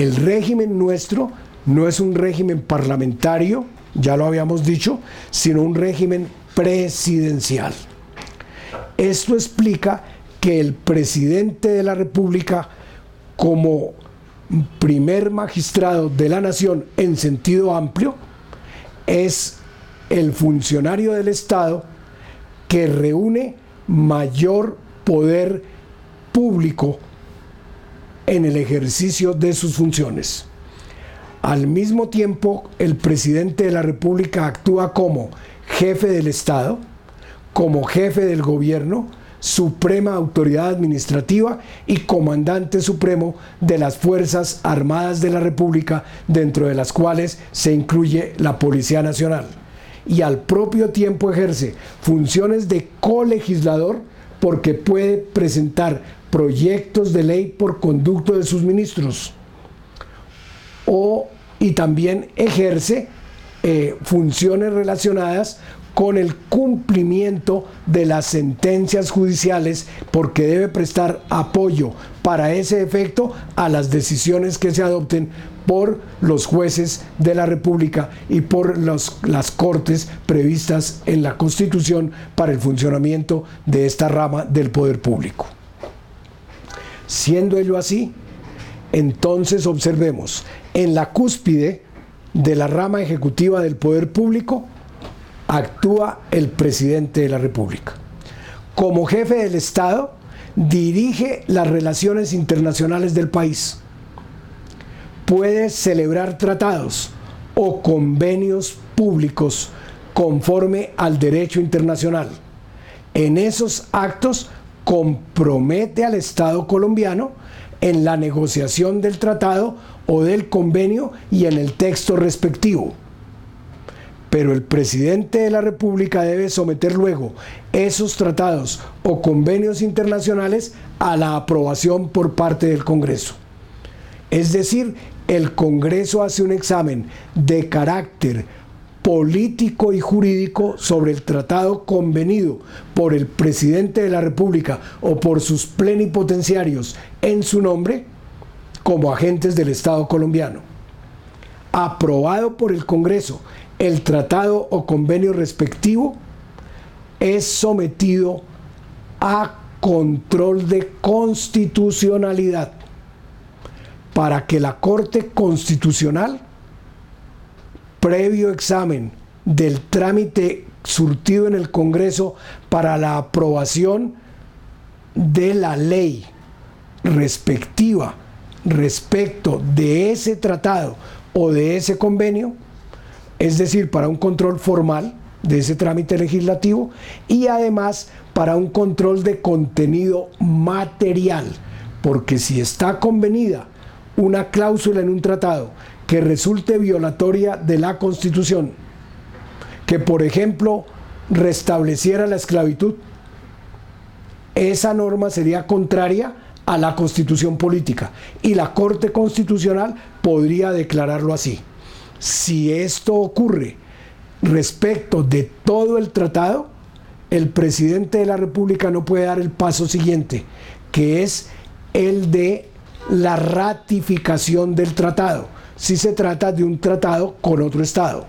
El régimen nuestro no es un régimen parlamentario, ya lo habíamos dicho, sino un régimen presidencial. Esto explica que el presidente de la República, como primer magistrado de la nación en sentido amplio, es el funcionario del Estado que reúne mayor poder público en el ejercicio de sus funciones. Al mismo tiempo, el presidente de la República actúa como jefe del Estado, como jefe del gobierno, suprema autoridad administrativa y comandante supremo de las Fuerzas Armadas de la República, dentro de las cuales se incluye la Policía Nacional. Y al propio tiempo ejerce funciones de colegislador porque puede presentar proyectos de ley por conducto de sus ministros. O, y también ejerce eh, funciones relacionadas con el cumplimiento de las sentencias judiciales porque debe prestar apoyo para ese efecto a las decisiones que se adopten por los jueces de la República y por las cortes previstas en la Constitución para el funcionamiento de esta rama del poder público. Siendo ello así, entonces observemos en la cúspide de la rama ejecutiva del poder público, actúa el presidente de la República. Como jefe del Estado, dirige las relaciones internacionales del país. Puede celebrar tratados o convenios públicos conforme al derecho internacional. En esos actos compromete al Estado colombiano en la negociación del tratado o del convenio y en el texto respectivo pero el presidente de la República debe someter luego esos tratados o convenios internacionales a la aprobación por parte del Congreso. Es decir, el Congreso hace un examen de carácter político y jurídico sobre el tratado convenido por el presidente de la República o por sus plenipotenciarios en su nombre como agentes del Estado colombiano. Aprobado por el Congreso el tratado o convenio respectivo es sometido a control de constitucionalidad para que la Corte Constitucional, previo examen del trámite surtido en el Congreso para la aprobación de la ley respectiva respecto de ese tratado o de ese convenio, es decir, para un control formal de ese trámite legislativo y además para un control de contenido material, porque si está convenida una cláusula en un tratado que resulte violatoria de la Constitución, que por ejemplo restableciera la esclavitud, esa norma sería contraria a la Constitución política y la Corte Constitucional podría declararlo así. Si esto ocurre respecto de todo el tratado, el presidente de la República no puede dar el paso siguiente, que es el de la ratificación del tratado, si se trata de un tratado con otro Estado,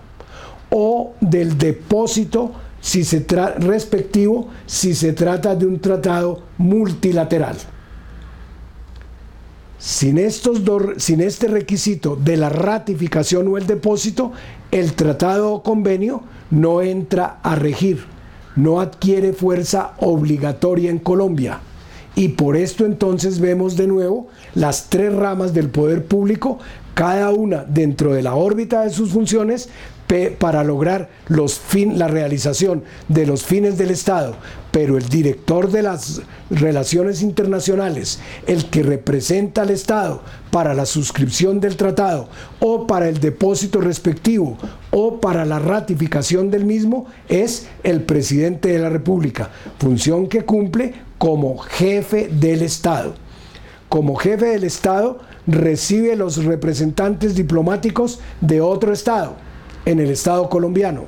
o del depósito si se respectivo si se trata de un tratado multilateral. Sin, estos sin este requisito de la ratificación o el depósito, el tratado o convenio no entra a regir, no adquiere fuerza obligatoria en Colombia. Y por esto entonces vemos de nuevo las tres ramas del poder público, cada una dentro de la órbita de sus funciones, para lograr la realización de los fines del Estado, pero el director de las relaciones internacionales, el que representa al Estado para la suscripción del tratado o para el depósito respectivo o para la ratificación del mismo, es el presidente de la República, función que cumple como jefe del Estado. Como jefe del Estado recibe los representantes diplomáticos de otro Estado en el Estado colombiano.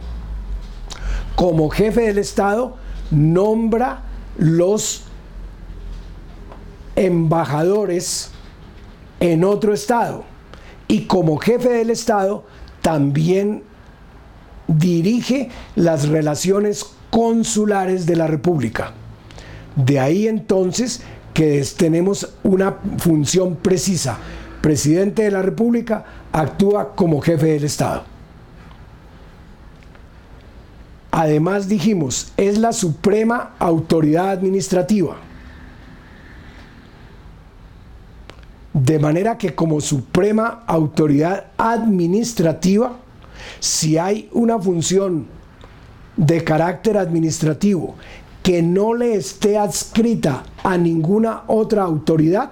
Como jefe del Estado, nombra los embajadores en otro Estado. y como jefe del Estado también dirige las relaciones consulares de la República. De ahí entonces que tenemos una función precisa. Presidente de la República actúa como jefe del Estado. Además dijimos, es la suprema autoridad administrativa. De manera que como suprema autoridad administrativa, si hay una función de carácter administrativo que no le esté adscrita a ninguna otra autoridad,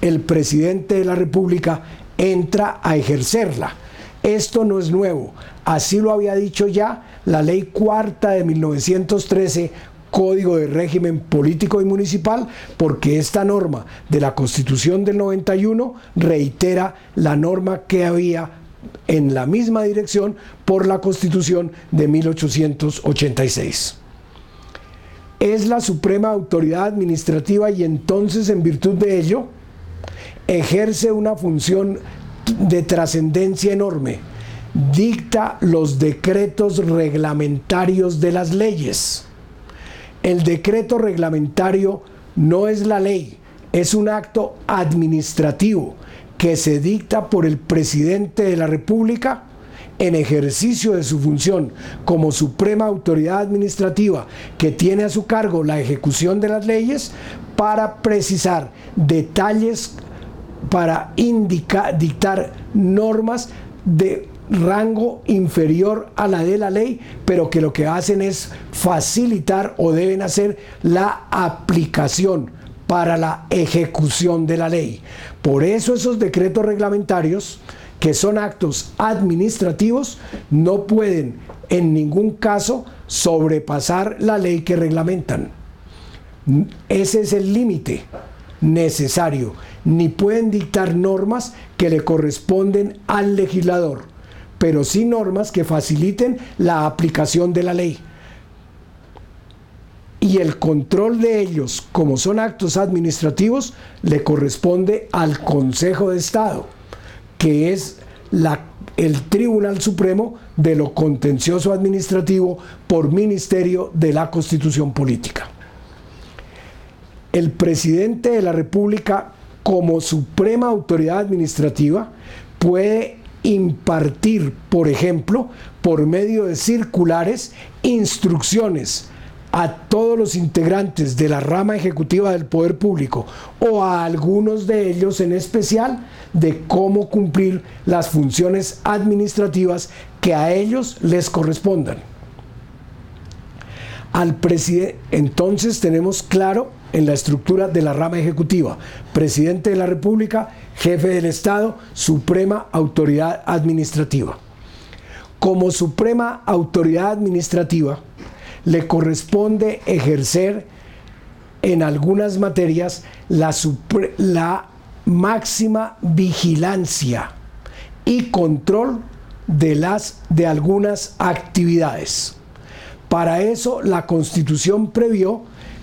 el presidente de la República entra a ejercerla. Esto no es nuevo, así lo había dicho ya la ley cuarta de 1913 Código de Régimen Político y Municipal, porque esta norma de la Constitución del 91 reitera la norma que había en la misma dirección por la Constitución de 1886. Es la suprema autoridad administrativa y entonces en virtud de ello ejerce una función de trascendencia enorme. Dicta los decretos reglamentarios de las leyes. El decreto reglamentario no es la ley, es un acto administrativo que se dicta por el presidente de la República en ejercicio de su función como suprema autoridad administrativa que tiene a su cargo la ejecución de las leyes para precisar detalles, para indicar, dictar normas de rango inferior a la de la ley, pero que lo que hacen es facilitar o deben hacer la aplicación para la ejecución de la ley. Por eso esos decretos reglamentarios, que son actos administrativos, no pueden en ningún caso sobrepasar la ley que reglamentan. Ese es el límite necesario. Ni pueden dictar normas que le corresponden al legislador, pero sí normas que faciliten la aplicación de la ley y el control de ellos, como son actos administrativos, le corresponde al Consejo de Estado, que es el Tribunal Supremo de lo contencioso administrativo por Ministerio de la Constitución Política. El presidente de la República, como suprema autoridad administrativa, puede impartir, por ejemplo, por medio de circulares, instrucciones a todos los integrantes de la rama ejecutiva del poder público o a algunos de ellos en especial de cómo cumplir las funciones administrativas que a ellos les correspondan. Al entonces tenemos claro en la estructura de la rama ejecutiva, presidente de la República, jefe del Estado, suprema autoridad administrativa. Como suprema autoridad administrativa, le corresponde ejercer en algunas materias la, máxima vigilancia y control de, las, de algunas actividades. Para eso la Constitución previó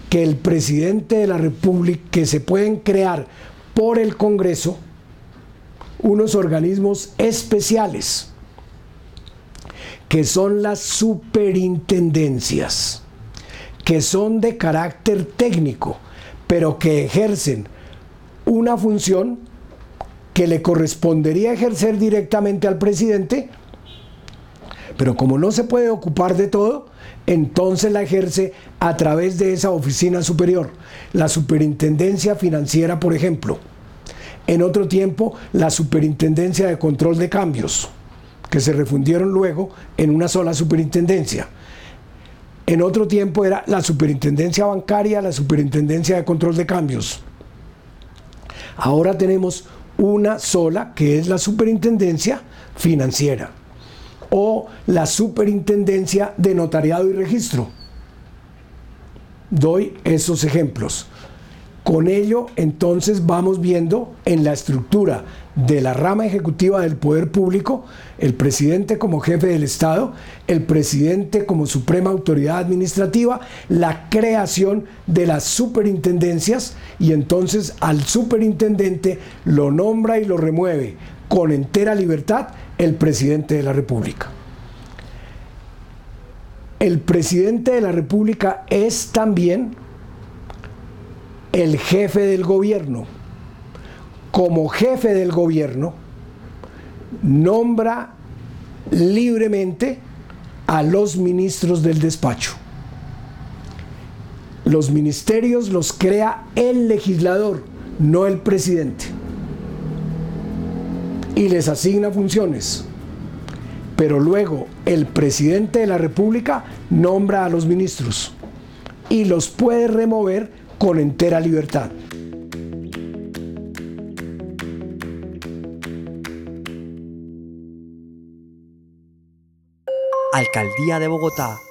que el presidente de la República, que se pueden crear por el Congreso unos organismos especiales que son las superintendencias, que son de carácter técnico, pero que ejercen una función que le correspondería ejercer directamente al presidente, pero como no se puede ocupar de todo, entonces la ejerce a través de esa oficina superior, la superintendencia financiera, por ejemplo. En otro tiempo, la superintendencia de control de cambios que se refundieron luego en una sola superintendencia. En otro tiempo era la superintendencia bancaria, la superintendencia de control de cambios. Ahora tenemos una sola que es la superintendencia financiera o la superintendencia de notariado y registro. Doy esos ejemplos. Con ello, entonces vamos viendo en la estructura de la rama ejecutiva del poder público, el presidente como jefe del Estado, el presidente como suprema autoridad administrativa, la creación de las superintendencias y entonces al superintendente lo nombra y lo remueve con entera libertad el presidente de la República. El presidente de la República es también el jefe del gobierno. Como jefe del gobierno, nombra libremente a los ministros del despacho. Los ministerios los crea el legislador, no el presidente. Y les asigna funciones. Pero luego el presidente de la República nombra a los ministros y los puede remover con entera libertad. Alcaldía de Bogotá